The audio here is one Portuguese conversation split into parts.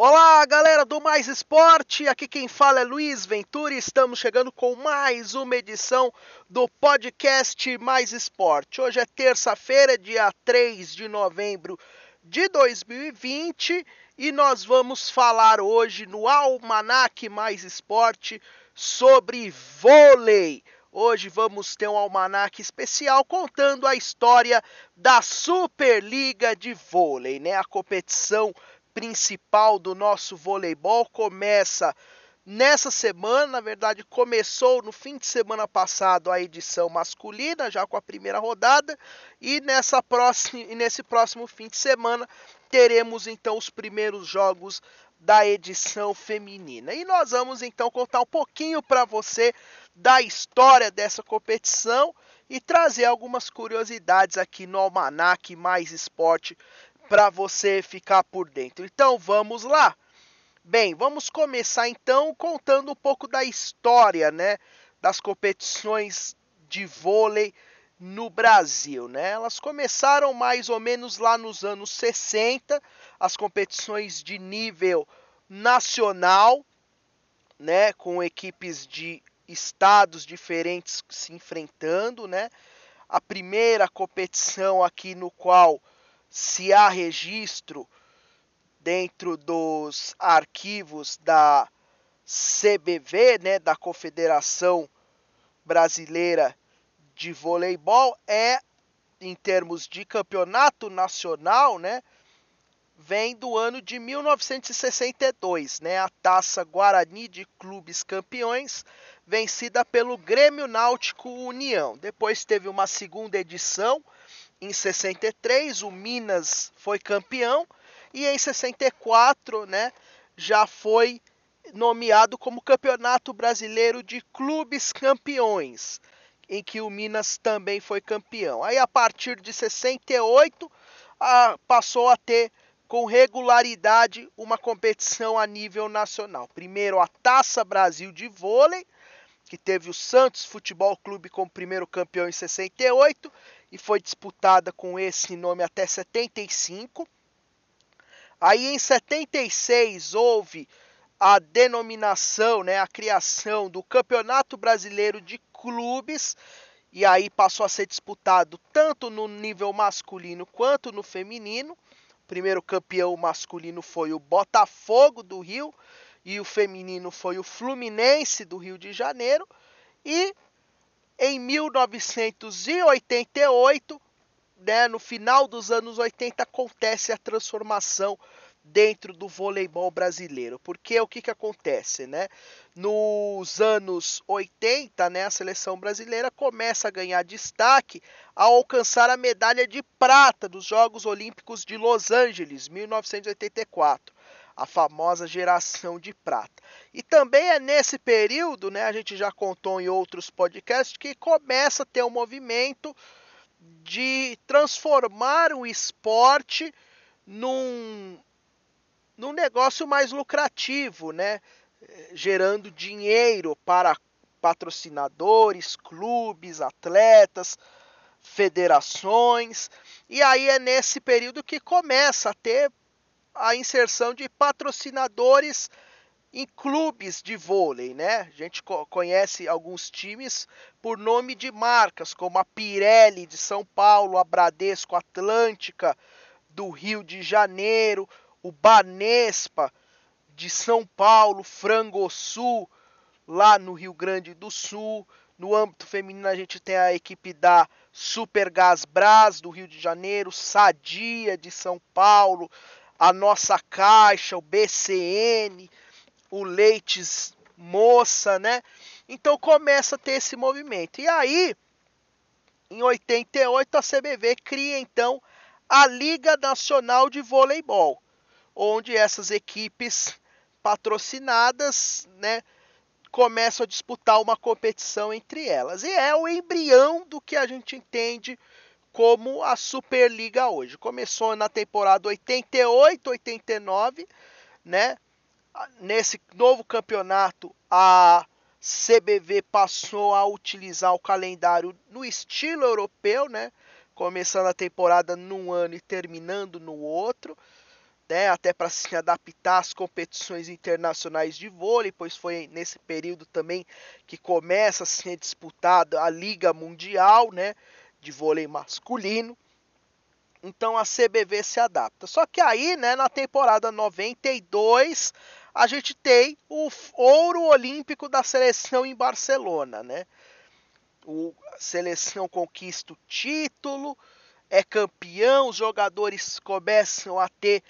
Olá, galera do Mais Esporte. Aqui quem fala é Luiz Ventura e estamos chegando com mais uma edição do podcast Mais Esporte. Hoje é terça-feira, dia 3 de novembro de 2020 e nós vamos falar hoje no Almanac Mais Esporte sobre vôlei. Hoje vamos ter um almanac especial contando a história da Superliga de Vôlei, né? A competição principal do nosso voleibol começa nessa semana, na verdade começou no fim de semana passado a edição masculina, já com a primeira rodada, e nessa próxima e nesse próximo fim de semana teremos então os primeiros jogos da edição feminina. E nós vamos então contar um pouquinho para você da história dessa competição e trazer algumas curiosidades aqui no Almanac Mais Esporte para você ficar por dentro. Então vamos lá. Bem, vamos começar então contando um pouco da história, né, das competições de vôlei no Brasil, né? Elas começaram mais ou menos lá nos anos 60, as competições de nível nacional, né, com equipes de estados diferentes se enfrentando, né? A primeira competição aqui no qual se há registro dentro dos arquivos da CBV, né, da Confederação Brasileira de Voleibol, é em termos de campeonato nacional, né, vem do ano de 1962, né, a Taça Guarani de Clubes Campeões, vencida pelo Grêmio Náutico União. Depois teve uma segunda edição em 63, o Minas foi campeão e em 64, né, já foi nomeado como Campeonato Brasileiro de Clubes Campeões, em que o Minas também foi campeão. Aí a partir de 68 a, passou a ter com regularidade uma competição a nível nacional. Primeiro a Taça Brasil de vôlei, que teve o Santos Futebol Clube como primeiro campeão em 68 e foi disputada com esse nome até 75. Aí em 76 houve a denominação, né, a criação do Campeonato Brasileiro de Clubes e aí passou a ser disputado tanto no nível masculino quanto no feminino. O primeiro campeão masculino foi o Botafogo do Rio e o feminino foi o Fluminense do Rio de Janeiro. E em 1988, né, no final dos anos 80, acontece a transformação dentro do voleibol brasileiro. Porque o que, que acontece, né? Nos anos 80, né, a seleção brasileira começa a ganhar destaque ao alcançar a medalha de prata dos Jogos Olímpicos de Los Angeles, 1984 a famosa geração de prata. E também é nesse período, né, a gente já contou em outros podcasts, que começa a ter um movimento de transformar o esporte num, num negócio mais lucrativo, né? gerando dinheiro para patrocinadores, clubes, atletas, federações. E aí é nesse período que começa a ter a inserção de patrocinadores em clubes de vôlei, né? A gente conhece alguns times por nome de marcas, como a Pirelli de São Paulo, a Bradesco Atlântica do Rio de Janeiro, o Banespa de São Paulo, Frangosul lá no Rio Grande do Sul. No âmbito feminino a gente tem a equipe da Super Gas Brás do Rio de Janeiro, Sadia de São Paulo, a nossa caixa, o BCN, o Leites Moça, né? Então começa a ter esse movimento. E aí, em 88, a CBV cria então a Liga Nacional de Voleibol, onde essas equipes patrocinadas, né, começam a disputar uma competição entre elas. E é o embrião do que a gente entende como a Superliga hoje. Começou na temporada 88, 89, né? Nesse novo campeonato, a CBV passou a utilizar o calendário no estilo europeu, né? Começando a temporada num ano e terminando no outro. né, até para se adaptar às competições internacionais de vôlei, pois foi nesse período também que começa a ser disputada a Liga Mundial né, de vôlei masculino. Então a CBV se adapta. Só que aí, né, na temporada 92, a gente tem o ouro olímpico da seleção em Barcelona, né? O, a seleção conquista o título, é campeão, os jogadores começam a ter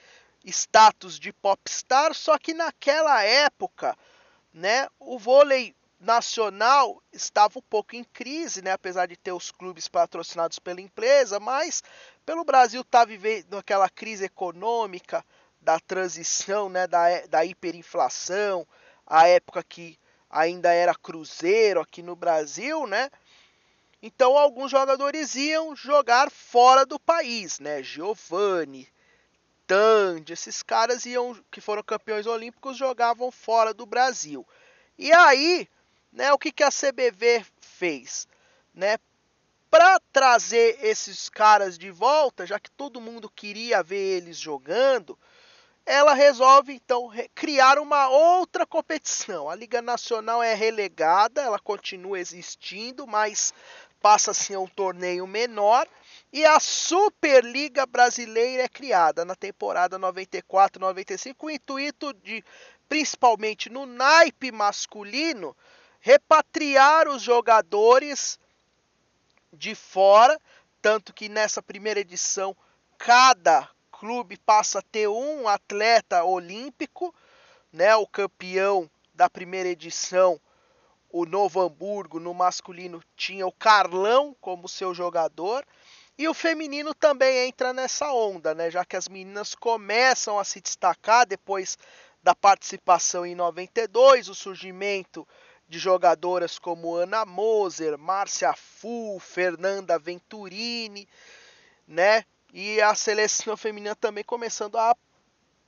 status de popstar, só que naquela época, né, o vôlei nacional estava um pouco em crise, né, apesar de ter os clubes patrocinados pela empresa, mas pelo Brasil estar tá vivendo aquela crise econômica da transição, né, da, da hiperinflação, a época que ainda era cruzeiro aqui no Brasil, né? Então alguns jogadores iam jogar fora do país, né? Giovanni, Tandy, esses caras iam que foram campeões olímpicos jogavam fora do Brasil. E aí, né, o que, que a CBV fez, né? Para trazer esses caras de volta, já que todo mundo queria ver eles jogando, ela resolve então criar uma outra competição. A Liga Nacional é relegada, ela continua existindo, mas passa a ser um torneio menor e a Superliga Brasileira é criada na temporada 94-95 com o intuito de, principalmente no naipe masculino, repatriar os jogadores de fora, tanto que nessa primeira edição cada clube passa a ter um atleta olímpico, né? O campeão da primeira edição o Novo Hamburgo no masculino tinha o Carlão como seu jogador. E o feminino também entra nessa onda, né? Já que as meninas começam a se destacar depois da participação em 92, o surgimento de jogadoras como Ana Moser, Márcia Fu, Fernanda Venturini, né? E a seleção feminina também começando a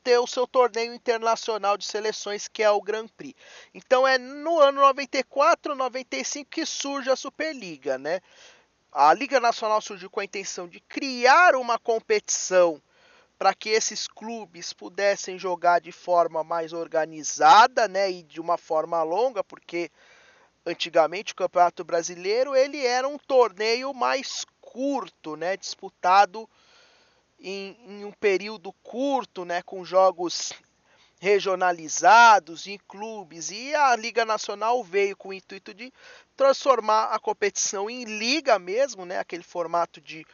ter o seu torneio internacional de seleções, que é o Grand Prix. Então é no ano 94, 95 que surge a Superliga, né? A Liga Nacional surgiu com a intenção de criar uma competição para que esses clubes pudessem jogar de forma mais organizada, né, e de uma forma longa, porque antigamente o Campeonato Brasileiro ele era um torneio mais curto, né, disputado em, em um período curto, né, com jogos regionalizados em clubes. E a Liga Nacional veio com o intuito de transformar a competição em liga mesmo, né, aquele formato de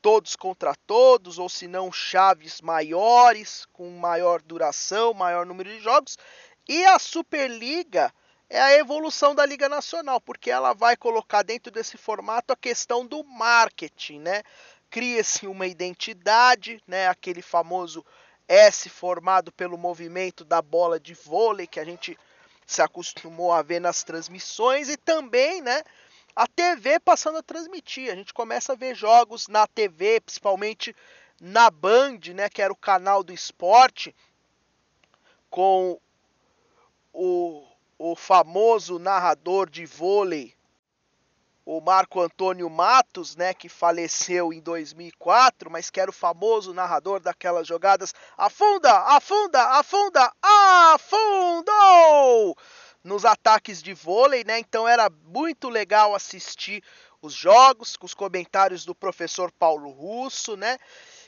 todos contra todos ou se não chaves maiores com maior duração, maior número de jogos. E a Superliga é a evolução da Liga Nacional, porque ela vai colocar dentro desse formato a questão do marketing, né? cria-se uma identidade, né, aquele famoso S formado pelo movimento da bola de vôlei que a gente se acostumou a ver nas transmissões e também, né, a TV passando a transmitir. A gente começa a ver jogos na TV, principalmente na Band, né, que era o canal do esporte, com o, o famoso narrador de vôlei o Marco Antônio Matos, né, que faleceu em 2004, mas que era o famoso narrador daquelas jogadas. Afunda, afunda, afunda, afundou! Nos ataques de vôlei, né? Então era muito legal assistir os jogos com os comentários do professor Paulo Russo, né?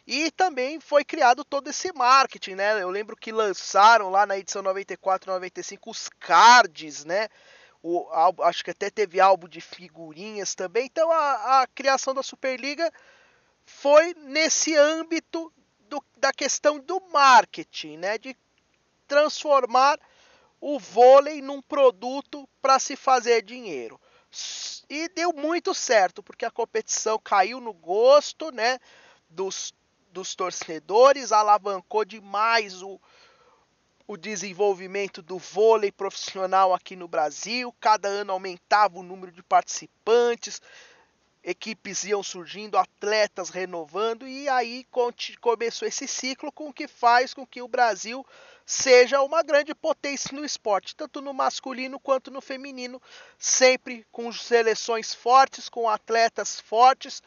E também foi criado todo esse marketing, né? Eu lembro que lançaram lá na edição 94 95 os cards, né? o acho que até teve álbum de figurinhas também. Então a, a criação da Superliga foi nesse âmbito do, da questão do marketing, né? De transformar o vôlei num produto para se fazer dinheiro. E deu muito certo, porque a competição caiu no gosto, né, dos, dos torcedores, alavancou demais o, o desenvolvimento do vôlei profissional aqui no Brasil. Cada ano aumentava o número de participantes, equipes iam surgindo, atletas renovando, e aí começou esse ciclo com que faz com que o Brasil seja uma grande potência no esporte, tanto no masculino quanto no feminino, sempre com seleções fortes, com atletas fortes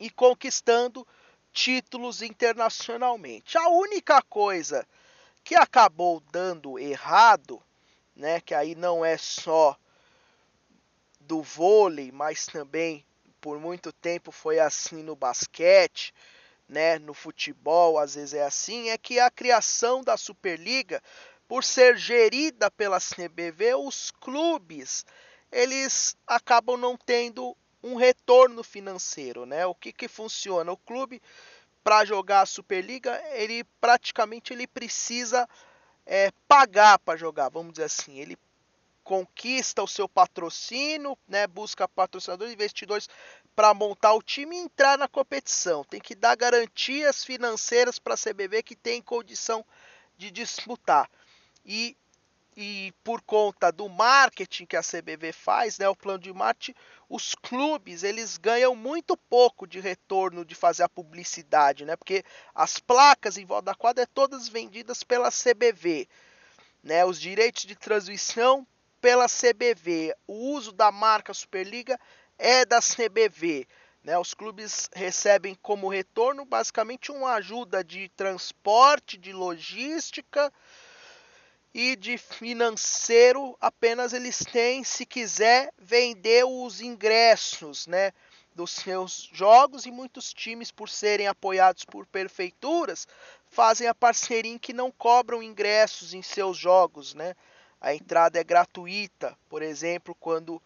e conquistando títulos internacionalmente. A única coisa que acabou dando errado, né, que aí não é só do vôlei, mas também por muito tempo foi assim no basquete, né, no futebol, às vezes é assim, é que a criação da Superliga, por ser gerida pela CBV, os clubes eles acabam não tendo um retorno financeiro, né? O que que funciona? O clube para jogar a Superliga, ele praticamente ele precisa é, pagar para jogar, vamos dizer assim. Ele conquista o seu patrocínio, né, busca patrocinadores, investidores para montar o time e entrar na competição. Tem que dar garantias financeiras para a CBV que tem condição de disputar. E, e por conta do marketing que a CBV faz, né, o plano de marketing, os clubes eles ganham muito pouco de retorno de fazer a publicidade, né? Porque as placas em volta da quadra é todas vendidas pela CBV, né? Os direitos de transmissão pela CBV, o uso da marca Superliga é da CBV. Né, os clubes recebem como retorno basicamente uma ajuda de transporte, de logística e de financeiro. Apenas eles têm, se quiser, vender os ingressos né, dos seus jogos. E muitos times, por serem apoiados por prefeituras, fazem a parceria em que não cobram ingressos em seus jogos. Né? A entrada é gratuita, por exemplo, quando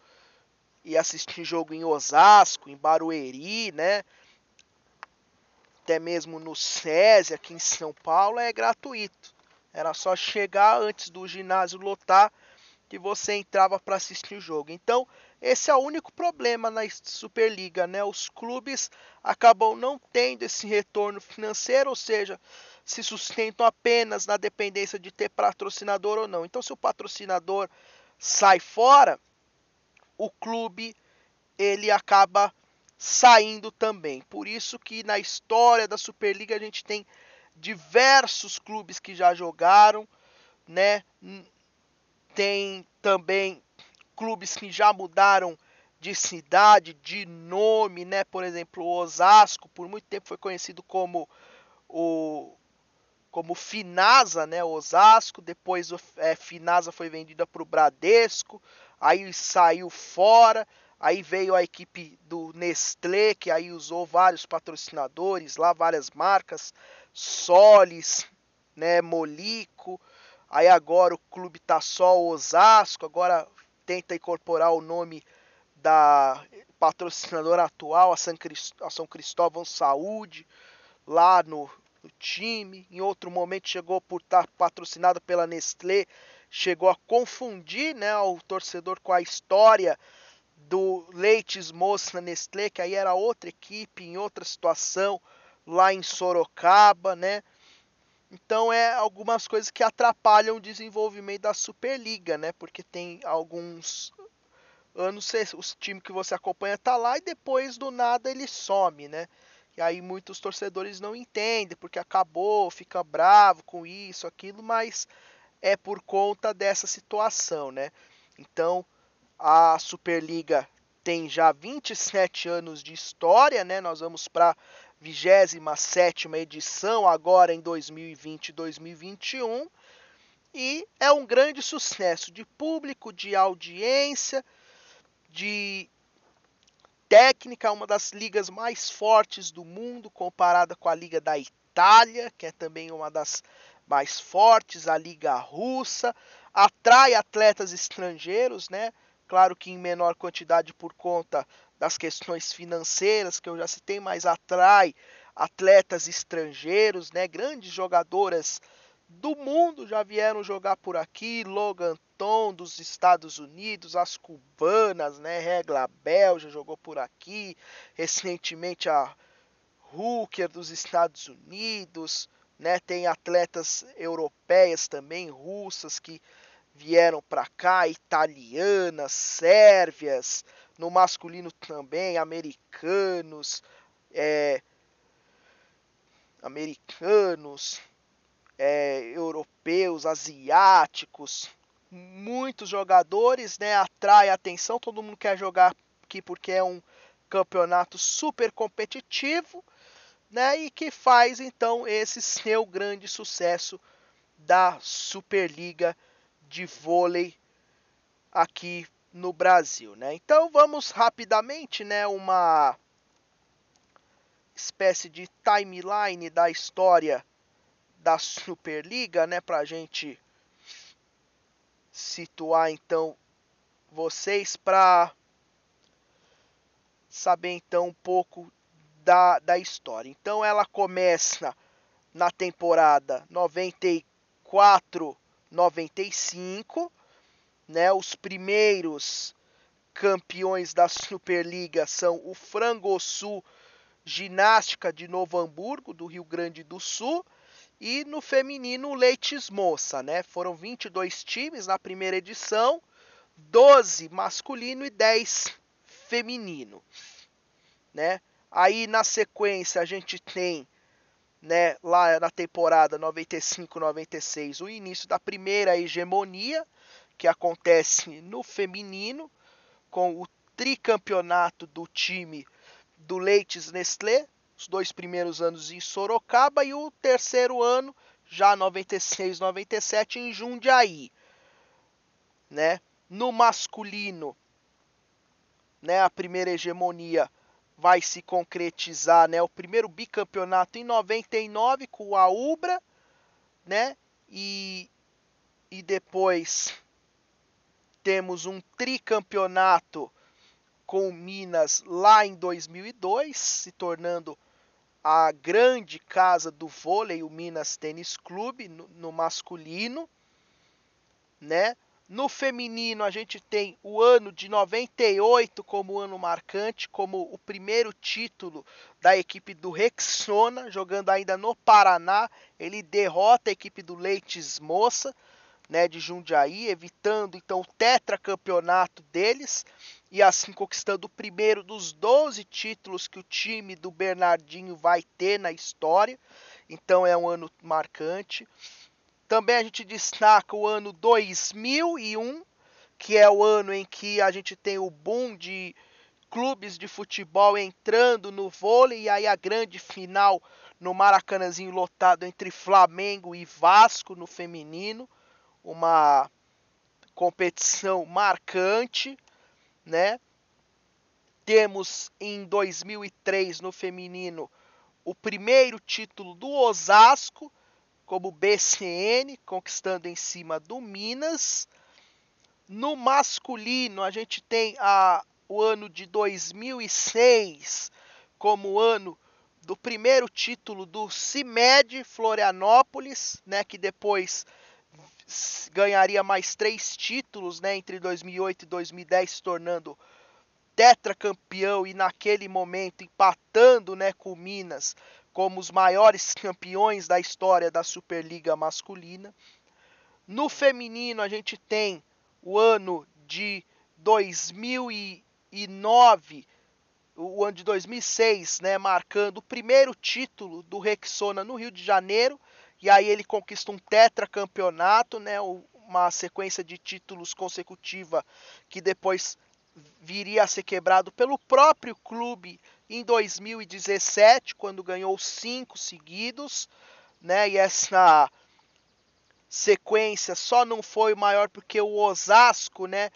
e assistir jogo em Osasco, em Barueri, né? Até mesmo no SESI, aqui em São Paulo, é gratuito. Era só chegar antes do ginásio lotar que você entrava para assistir o jogo. Então, esse é o único problema na Superliga, né? Os clubes acabam não tendo esse retorno financeiro, ou seja, se sustentam apenas na dependência de ter patrocinador ou não. Então, se o patrocinador sai fora, o clube ele acaba saindo também. Por isso que na história da Superliga a gente tem diversos clubes que já jogaram, né? Tem também clubes que já mudaram de cidade, de nome, né? Por exemplo, o Osasco, por muito tempo foi conhecido como o como Finasa, né? Osasco, depois o é, Finasa foi vendida para o Bradesco, aí saiu fora, aí veio a equipe do Nestlé, que aí usou vários patrocinadores lá, várias marcas, Solis, né, Molico, aí agora o clube tá só Osasco, agora tenta incorporar o nome da patrocinadora atual, a São Cristóvão Saúde, lá no, no time. Em outro momento chegou por estar patrocinado pela Nestlé, chegou a confundir né, o torcedor com a história do Leites Moça Nestlé, que aí era outra equipe, em outra situação, lá em Sorocaba, né? Então é algumas coisas que atrapalham o desenvolvimento da Superliga, né? Porque tem alguns anos o time que você acompanha tá lá e depois do nada ele some, né? E aí muitos torcedores não entendem porque acabou, fica bravo com isso, aquilo, mas é por conta dessa situação, né? Então, a Superliga tem já 27 anos de história, né? Nós vamos para a 27 edição agora em 2020 e 2021 e é um grande sucesso de público, de audiência, de técnica, uma das ligas mais fortes do mundo comparada com a Liga da Itália, que é também uma das mais fortes, a Liga Russa, atrai atletas estrangeiros, né? Claro que em menor quantidade por conta das questões financeiras que eu já citei, mas atrai atletas estrangeiros, né? Grandes jogadoras do mundo já vieram jogar por aqui, Logan Dos Estados Unidos, as cubanas, né? Regla já jogou por aqui, recentemente a Hooker dos Estados Unidos, né? Tem atletas europeias também, russas que vieram para cá, italianas, sérvias, no masculino também, americanos, é, americanos, é, europeus, asiáticos, muitos jogadores, né? Atrai atenção, todo mundo quer jogar aqui porque é um campeonato super competitivo né? E que faz então esse seu grande sucesso da Superliga de vôlei aqui no Brasil, né? Então vamos rapidamente, né, uma espécie de timeline da história da Superliga, né, para gente situar então vocês para saber então um pouco da, da história. Então ela começa na temporada 94 95, né? Os primeiros campeões da Superliga são o Frangosul Ginástica de Novo Hamburgo, do Rio Grande do Sul, e no feminino Leites Moça, né? Foram 22 times na primeira edição, 12 masculino e 10 feminino, né? Aí na sequência a gente tem, né, lá na temporada 95-96, o início da primeira hegemonia, que acontece no feminino, com o tricampeonato do time do Leites Nestlé, os dois primeiros anos em Sorocaba e o terceiro ano, já 96, 97 em Jundiaí, né? No masculino, né, a primeira hegemonia vai se concretizar, né? O primeiro bicampeonato em 99 com a Ubra, né? E, e depois temos um tricampeonato com Minas lá em 2002, se tornando a grande casa do vôlei, o Minas Tênis Clube, no, no masculino, né? No feminino, a gente tem o ano de 98 como ano marcante, como o primeiro título da equipe do Rexona, jogando ainda no Paraná. Ele derrota a equipe do Leites Moça, né, de Jundiaí, evitando então o tetracampeonato deles e assim conquistando o primeiro dos 12 títulos que o time do Bernardinho vai ter na história. Então é um ano marcante. Também a gente destaca o ano 2001, que é o ano em que a gente tem o boom de clubes de futebol entrando no vôlei e aí a grande final no Maracanãzinho lotado entre Flamengo e Vasco no feminino, uma competição marcante, né? Temos em 2003 no feminino o primeiro título do Osasco, como BCN, conquistando em cima do Minas. No masculino, a gente tem a, o ano de 2006 como ano do primeiro título do CIMED Florianópolis, né, que depois ganharia mais três títulos né, entre 2008 e 2010, se tornando tetracampeão e naquele momento empatando né, com o Minas como os maiores campeões da história da Superliga masculina. No feminino, a gente tem o ano de 2009, o ano de 2006, né, marcando o primeiro título do Rexona no Rio de Janeiro, e aí ele conquista um tetracampeonato, né, uma sequência de títulos consecutiva que depois viria a ser quebrado pelo próprio clube em 2017, quando ganhou cinco seguidos, né? E essa sequência só não foi maior porque o Osasco, né,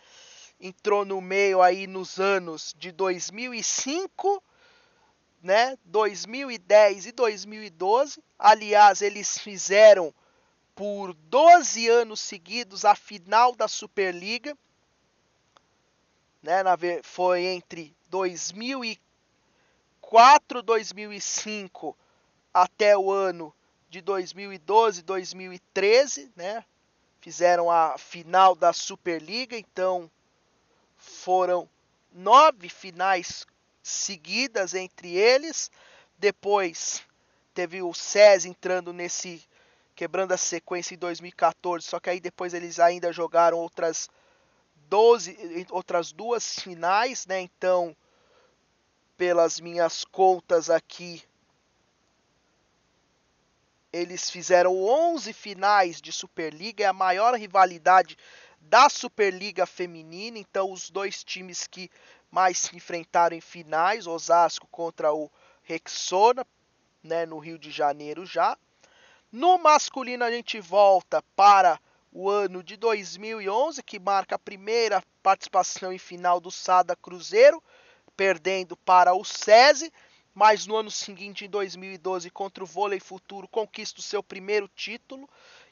entrou no meio aí nos anos de 2005, né, 2010 e 2012. Aliás, eles fizeram por 12 anos seguidos a final da Superliga, né, foi entre 2004, 2005 até o ano de 2012, 2013, né? Fizeram a final da Superliga, então foram nove finais seguidas entre eles. Depois teve o SES entrando nesse quebrando a sequência em 2014, só que aí depois eles ainda jogaram outras 12, outras duas finais, né? Então, pelas minhas contas aqui, eles fizeram 11 finais de Superliga, é a maior rivalidade da Superliga feminina. Então, os dois times que mais se enfrentaram em finais, Osasco contra o Rexona, né, no Rio de Janeiro já. No masculino a gente volta para o ano de 2011, que marca a primeira participação em final do Sada Cruzeiro, perdendo para o SESI, mas no ano seguinte, em 2012, contra o Vôlei Futuro, conquista o seu primeiro título,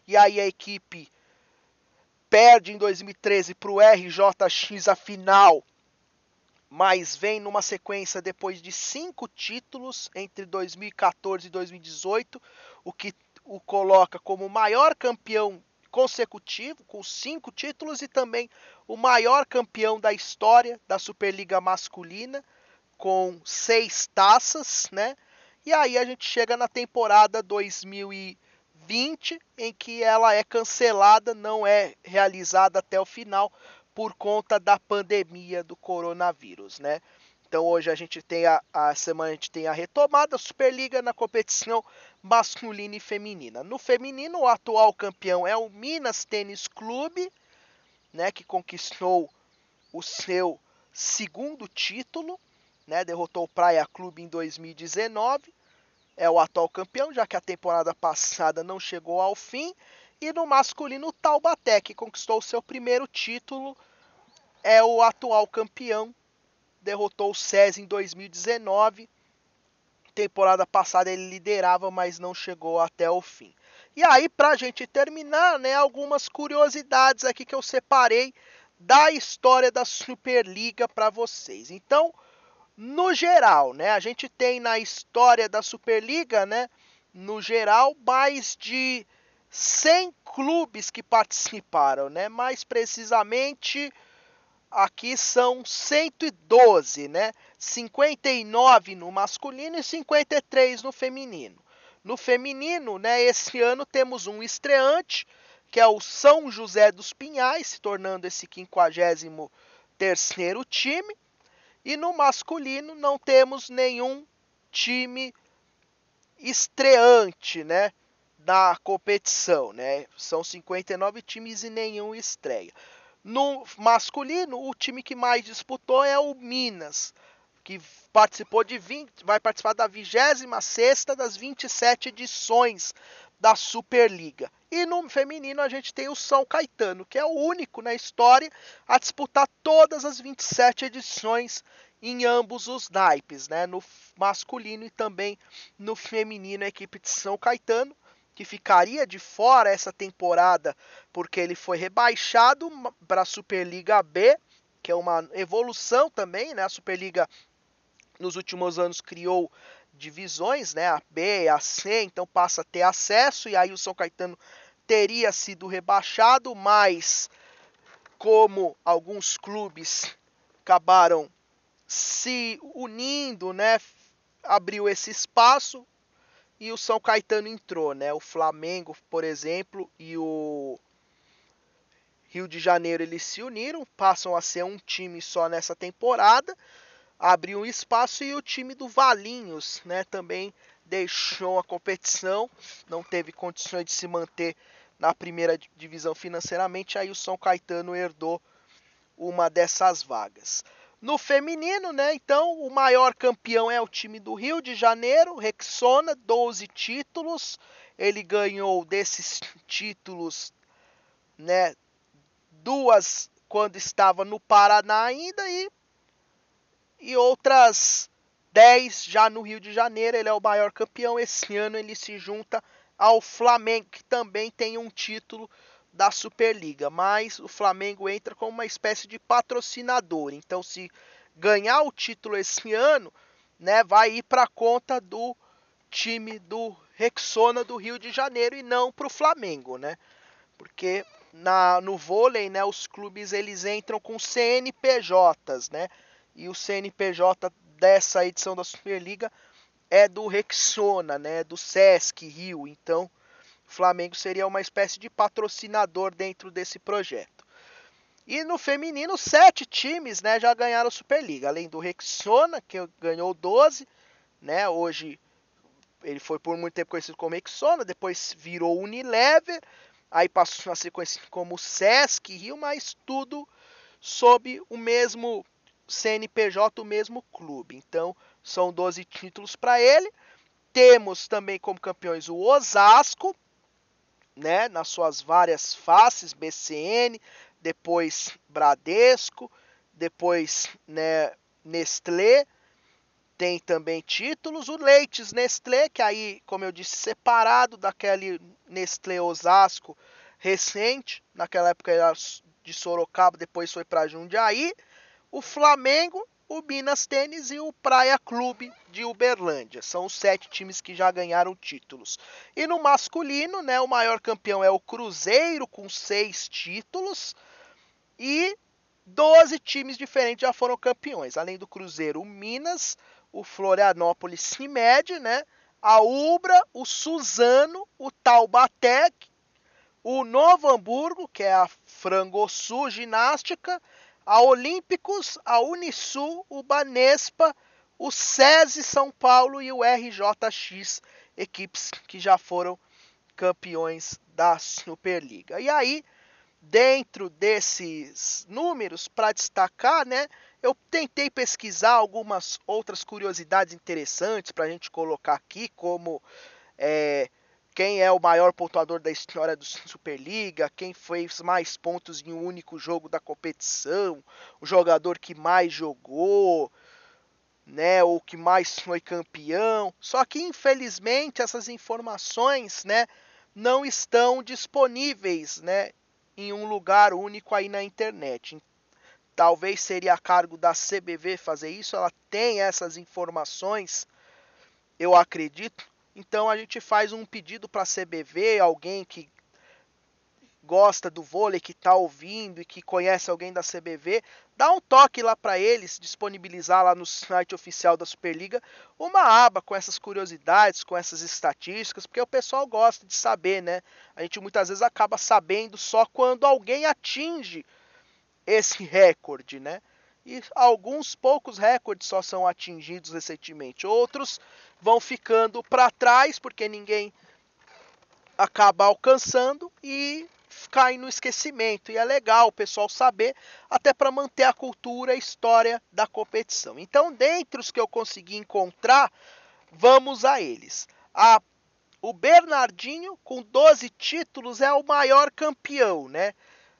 e aí a equipe perde em 2013 para o RJX a final, mas vem numa sequência depois de cinco títulos entre 2014 e 2018, o que o coloca como o maior campeão consecutivo, com cinco títulos, e também o maior campeão da história da Superliga Masculina, com seis taças, né? E aí a gente chega na temporada 2020, em que ela é cancelada, não é realizada até o final por conta da pandemia do coronavírus, né? Então hoje a gente tem a, a semana a gente tem a retomada da Superliga na competição masculina e feminina. No feminino, o atual campeão é o Minas Tênis Clube, né, que conquistou o seu segundo título, né, derrotou o Praia Clube em 2019. É o atual campeão, já que a temporada passada não chegou ao fim. E no masculino, o Taubaté, que conquistou seu primeiro título, é o atual campeão derrotou o SESI em 2019. Temporada passada ele liderava, mas não chegou até o fim. E aí, para a gente terminar, né, algumas curiosidades aqui que eu separei da história da Superliga para vocês. Então, no geral, né, a gente tem na história da Superliga, né, no geral, mais de 100 clubes que participaram, né, mais precisamente aqui são 112, né? 59 no masculino e 53 no feminino. No feminino, né, esse ano temos um estreante, que é o São José dos Pinhais, se tornando esse 53º time. E no masculino não temos nenhum time estreante, né, na competição, né? São 59 times e nenhum estreia. No masculino, o time que mais disputou é o Minas, que participou de 20, vai participar da 26 das 27 edições da Superliga. E no feminino a gente tem o São Caetano, que é o único na história a disputar todas as 27 edições em ambos os naipes, né? No masculino e também no feminino, a equipe de São Caetano que ficaria de fora essa temporada porque ele foi rebaixado para a Superliga B, que é uma evolução também, né? A Superliga nos últimos anos criou divisões, né? A B, a C, então passa a ter acesso e aí o São Caetano teria sido rebaixado, mas como alguns clubes acabaram se unindo, né? Abriu esse espaço, e o São Caetano entrou, né? O Flamengo, por exemplo, e o Rio de Janeiro eles se uniram, passam a ser um time só nessa temporada, abriu um espaço e o time do Valinhos, né, também deixou a competição, não teve condições de se manter na primeira divisão financeiramente, aí o São Caetano herdou uma dessas vagas. No feminino, né? Então, o maior campeão é o time do Rio de Janeiro, Rexona, 12 títulos. Ele ganhou desses títulos, né? Duas quando estava no Paraná ainda e, e outras 10 já no Rio de Janeiro. Ele é o maior campeão. Esse ano ele se junta ao Flamengo, que também tem um título da Superliga, mas o Flamengo entra como uma espécie de patrocinador. Então, se ganhar o título esse ano, né, vai ir para conta do time do Rexona do Rio de Janeiro e não para o Flamengo, né? Porque na, no vôlei, né, os clubes eles entram com CNPJs, né? E o CNPJ dessa edição da Superliga é do Rexona, né? Do Sesc Rio. Então, Flamengo seria uma espécie de patrocinador dentro desse projeto. E no feminino, sete times né, já ganharam a Superliga, além do Rexona, que ganhou 12, né, hoje ele foi por muito tempo conhecido como Rexona, depois virou Unilever, aí passou a ser conhecido como Sesc Rio, mas tudo sob o mesmo CNPJ, o mesmo clube. Então, são 12 títulos para ele Temos também como campeões o Osasco, né, nas suas várias faces, BCN, depois Bradesco, depois né, Nestlé, tem também títulos, o Leites Nestlé, que aí, como eu disse, separado daquele Nestlé Osasco recente, naquela época era de Sorocaba, depois foi para Jundiaí, o Flamengo, o Minas Tênis e o Praia Clube de Uberlândia. São os sete times que já ganharam títulos. E no masculino, né, o maior campeão é o Cruzeiro, com seis títulos. E 12 times diferentes já foram campeões. Além do Cruzeiro, o Minas, o Florianópolis Cimed, né? A Ubra, o Suzano, o Taubaté, o Novo Hamburgo, que é a Frangosul Ginástica, a Olímpicos, a Unisul, o Banespa, o SESI São Paulo e o RJX, equipes que já foram campeões da Superliga. E aí, dentro desses números, para destacar, né, eu tentei pesquisar algumas outras curiosidades interessantes para a gente colocar aqui, como é, quem é o maior pontuador da história do Superliga, quem fez mais pontos em um único jogo da competição, o jogador que mais jogou, né, ou que mais foi campeão. Só que infelizmente essas informações, né, não estão disponíveis, né, em um lugar único aí na internet. Talvez seria a cargo da CBV fazer isso, ela tem essas informações, eu acredito, então a gente faz um pedido para a CBV, alguém que gosta do vôlei, que está ouvindo e que conhece alguém da CBV, dá um toque lá para eles, disponibilizar lá no site oficial da Superliga uma aba com essas curiosidades, com essas estatísticas, porque o pessoal gosta de saber, né? A gente muitas vezes acaba sabendo só quando alguém atinge esse recorde, né? E alguns poucos recordes só são atingidos recentemente. Outros vão ficando para trás porque ninguém acaba alcançando e cai no esquecimento. E é legal o pessoal saber, até para manter a cultura e a história da competição. Então, dentre os que eu consegui encontrar, vamos a eles. A, o Bernardinho, com 12 títulos, é o maior campeão, né?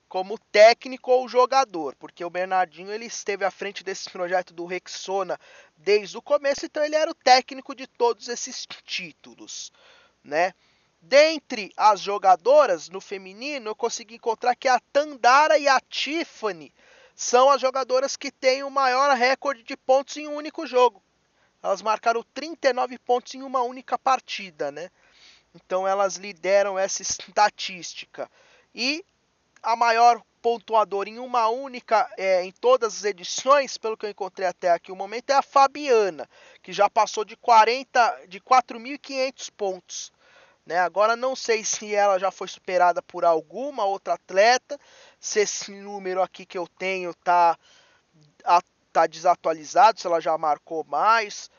Como técnico ou jogador, porque o Bernardinho ele esteve à frente desse projeto do Rexona desde o começo, então ele era o técnico de todos esses títulos, né? Dentre as jogadoras no feminino, eu consegui encontrar que a Tandara e a Tiffany são as jogadoras que têm o maior recorde de pontos em um único jogo. Elas marcaram 39 pontos em uma única partida, né? Então elas lideram essa estatística. E a maior pontuadora em uma única, é, em todas as edições, pelo que eu encontrei até aqui o momento, é a Fabiana, que já passou de 40, de 4.500 pontos. Né? Agora não sei se ela já foi superada por alguma outra atleta, se esse número aqui que eu tenho tá, tá desatualizado, se ela já marcou mais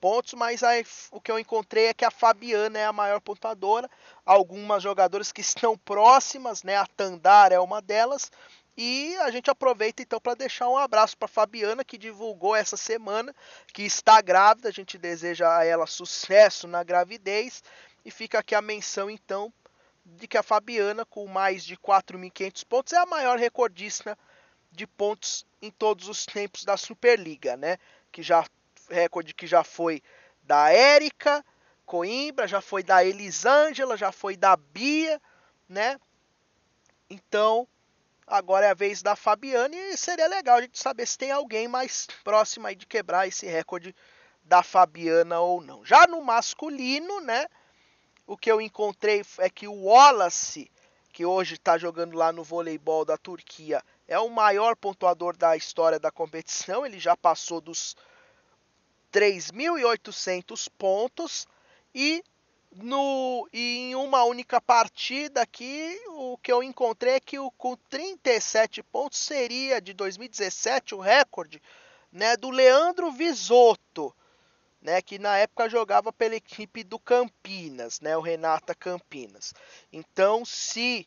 pontos, mas aí, o que eu encontrei é que a Fabiana é a maior pontuadora, algumas jogadoras que estão próximas, né? A Tandar é uma delas. E a gente aproveita então para deixar um abraço para Fabiana que divulgou essa semana que está grávida. A gente deseja a ela sucesso na gravidez e fica aqui a menção então de que a Fabiana com mais de 4.500 pontos é a maior recordista de pontos em todos os tempos da Superliga, né? Que já recorde que já foi da Érica Coimbra, já foi da Elisângela, já foi da Bia, né? Então, agora é a vez da Fabiana e seria legal a gente saber se tem alguém mais próximo aí de quebrar esse recorde da Fabiana ou não. Já no masculino, né? O que eu encontrei é que o Wallace, que hoje está jogando lá no voleibol da Turquia, é o maior pontuador da história da competição. Ele já passou dos 3.800 pontos e no em uma única partida aqui, o que eu encontrei é que o, com 37 pontos seria de 2017 o recorde né, do Leandro Visotto, né, que na época jogava pela equipe do Campinas, né, o Renata Campinas. Então, se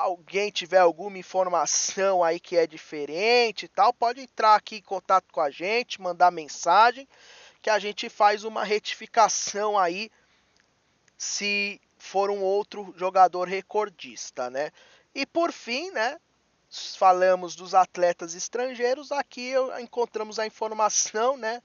alguém tiver alguma informação aí que é diferente e tal, pode entrar aqui em contato com a gente, mandar mensagem que a gente faz uma retificação aí se for um outro jogador recordista, né? E por fim, né, falamos dos atletas estrangeiros, aqui encontramos a informação, né,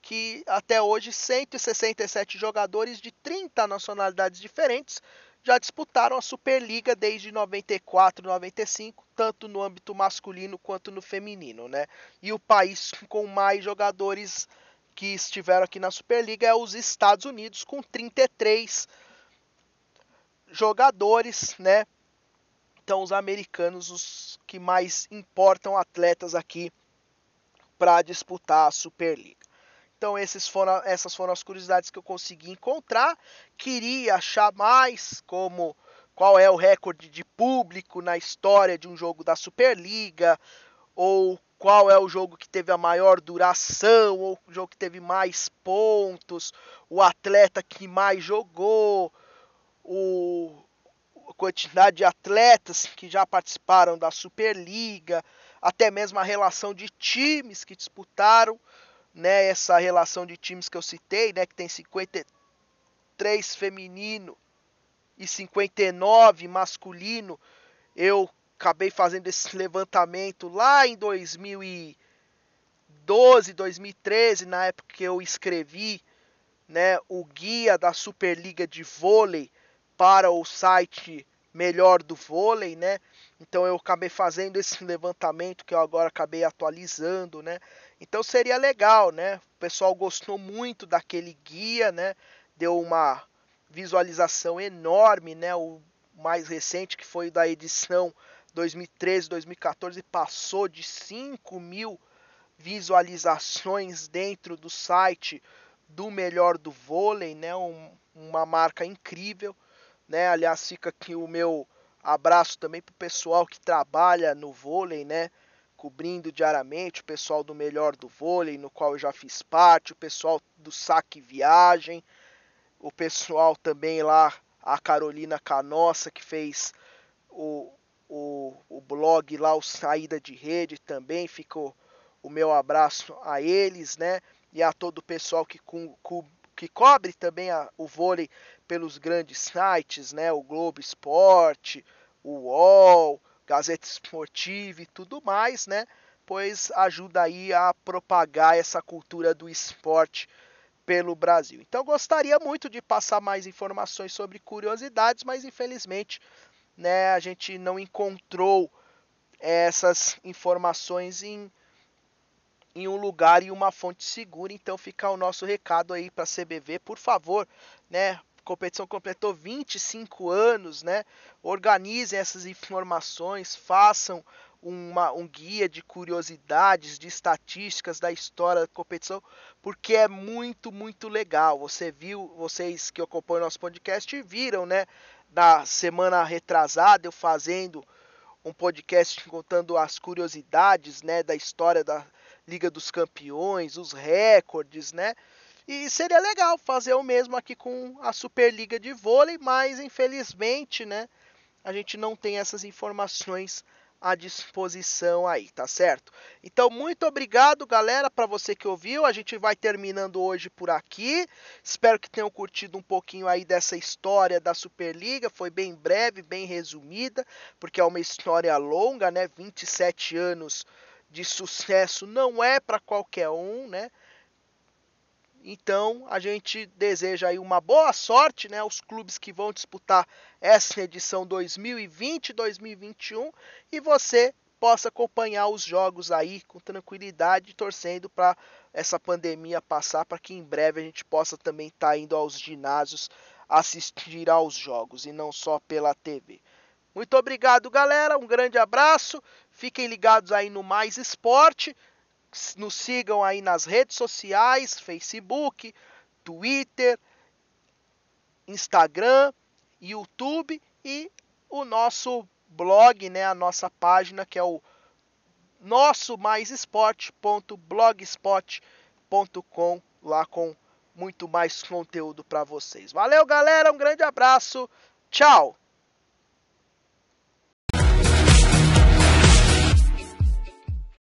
que até hoje 167 jogadores de 30 nacionalidades diferentes já disputaram a Superliga desde 94, 95, tanto no âmbito masculino quanto no feminino, né? E o país com mais jogadores que estiveram aqui na Superliga é os Estados Unidos com 33 jogadores, né? Então os americanos os que mais importam atletas aqui para disputar a Superliga. Então esses foram, essas foram as curiosidades que eu consegui encontrar. Queria achar mais como qual é o recorde de público na história de um jogo da Superliga ou qual é o jogo que teve a maior duração ou o jogo que teve mais pontos, o atleta que mais jogou, o a quantidade de atletas que já participaram da Superliga, até mesmo a relação de times que disputaram né, essa relação de times que eu citei, né, que tem 53 feminino e 59 masculino, eu acabei fazendo esse levantamento lá em 2012, 2013, na época que eu escrevi, né, o guia da Superliga de Vôlei para o site Melhor do Vôlei, né? Então eu acabei fazendo esse levantamento que eu agora acabei atualizando, né? Então seria legal, né? O pessoal gostou muito daquele guia, né? Deu uma visualização enorme, né? O mais recente que foi da edição 2013, 2014 passou de 5 mil visualizações dentro do site do melhor do vôlei, né? Um, uma marca incrível, né? Aliás, fica aqui o meu Abraço também pro pessoal que trabalha no vôlei, né? Cobrindo diariamente, o pessoal do Melhor do Vôlei, no qual eu já fiz parte, o pessoal do Saque Viagem, o pessoal também lá, a Carolina Canossa, que fez o, o, o blog lá, o Saída de Rede também, ficou o meu abraço a eles, né? E a todo o pessoal que, que cobre também a, o vôlei pelos grandes sites, né? O Globo Esporte, o UOL, Gazeta Esportiva e tudo mais, né? Pois ajuda aí a propagar essa cultura do esporte pelo Brasil. Então gostaria muito de passar mais informações sobre curiosidades, mas infelizmente, né, a gente não encontrou essas informações em em um lugar e uma fonte segura. Então fica o nosso recado aí para a CBV, por favor, né? Competição completou 25 anos, né? Organizem essas informações, façam uma, um guia de curiosidades, de estatísticas da história da competição, porque é muito, muito legal. Você viu, vocês que acompanham nosso podcast viram, né? Na semana retrasada, eu fazendo um podcast contando as curiosidades, né, da história da Liga dos Campeões, os recordes, né? E seria legal fazer o mesmo aqui com a Superliga de Vôlei, mas infelizmente, né, a gente não tem essas informações à disposição aí, tá certo? Então, muito obrigado, galera, para você que ouviu. A gente vai terminando hoje por aqui. Espero que tenham curtido um pouquinho aí dessa história da Superliga. Foi bem breve, bem resumida, porque é uma história longa, né? 27 anos de sucesso não é para qualquer um, né? Então a gente deseja aí uma boa sorte, né, aos clubes que vão disputar essa edição 2020-2021 e você possa acompanhar os jogos aí com tranquilidade, torcendo para essa pandemia passar, para que em breve a gente possa também estar tá indo aos ginásios assistir aos jogos e não só pela TV. Muito obrigado, galera. Um grande abraço. Fiquem ligados aí no Mais Esporte. Nos sigam aí nas redes sociais, Facebook, Twitter, Instagram, YouTube e o nosso blog, né, a nossa página que é o nosso maisesporte.blogspot.com lá com muito mais conteúdo para vocês. Valeu, galera, um grande abraço. Tchau.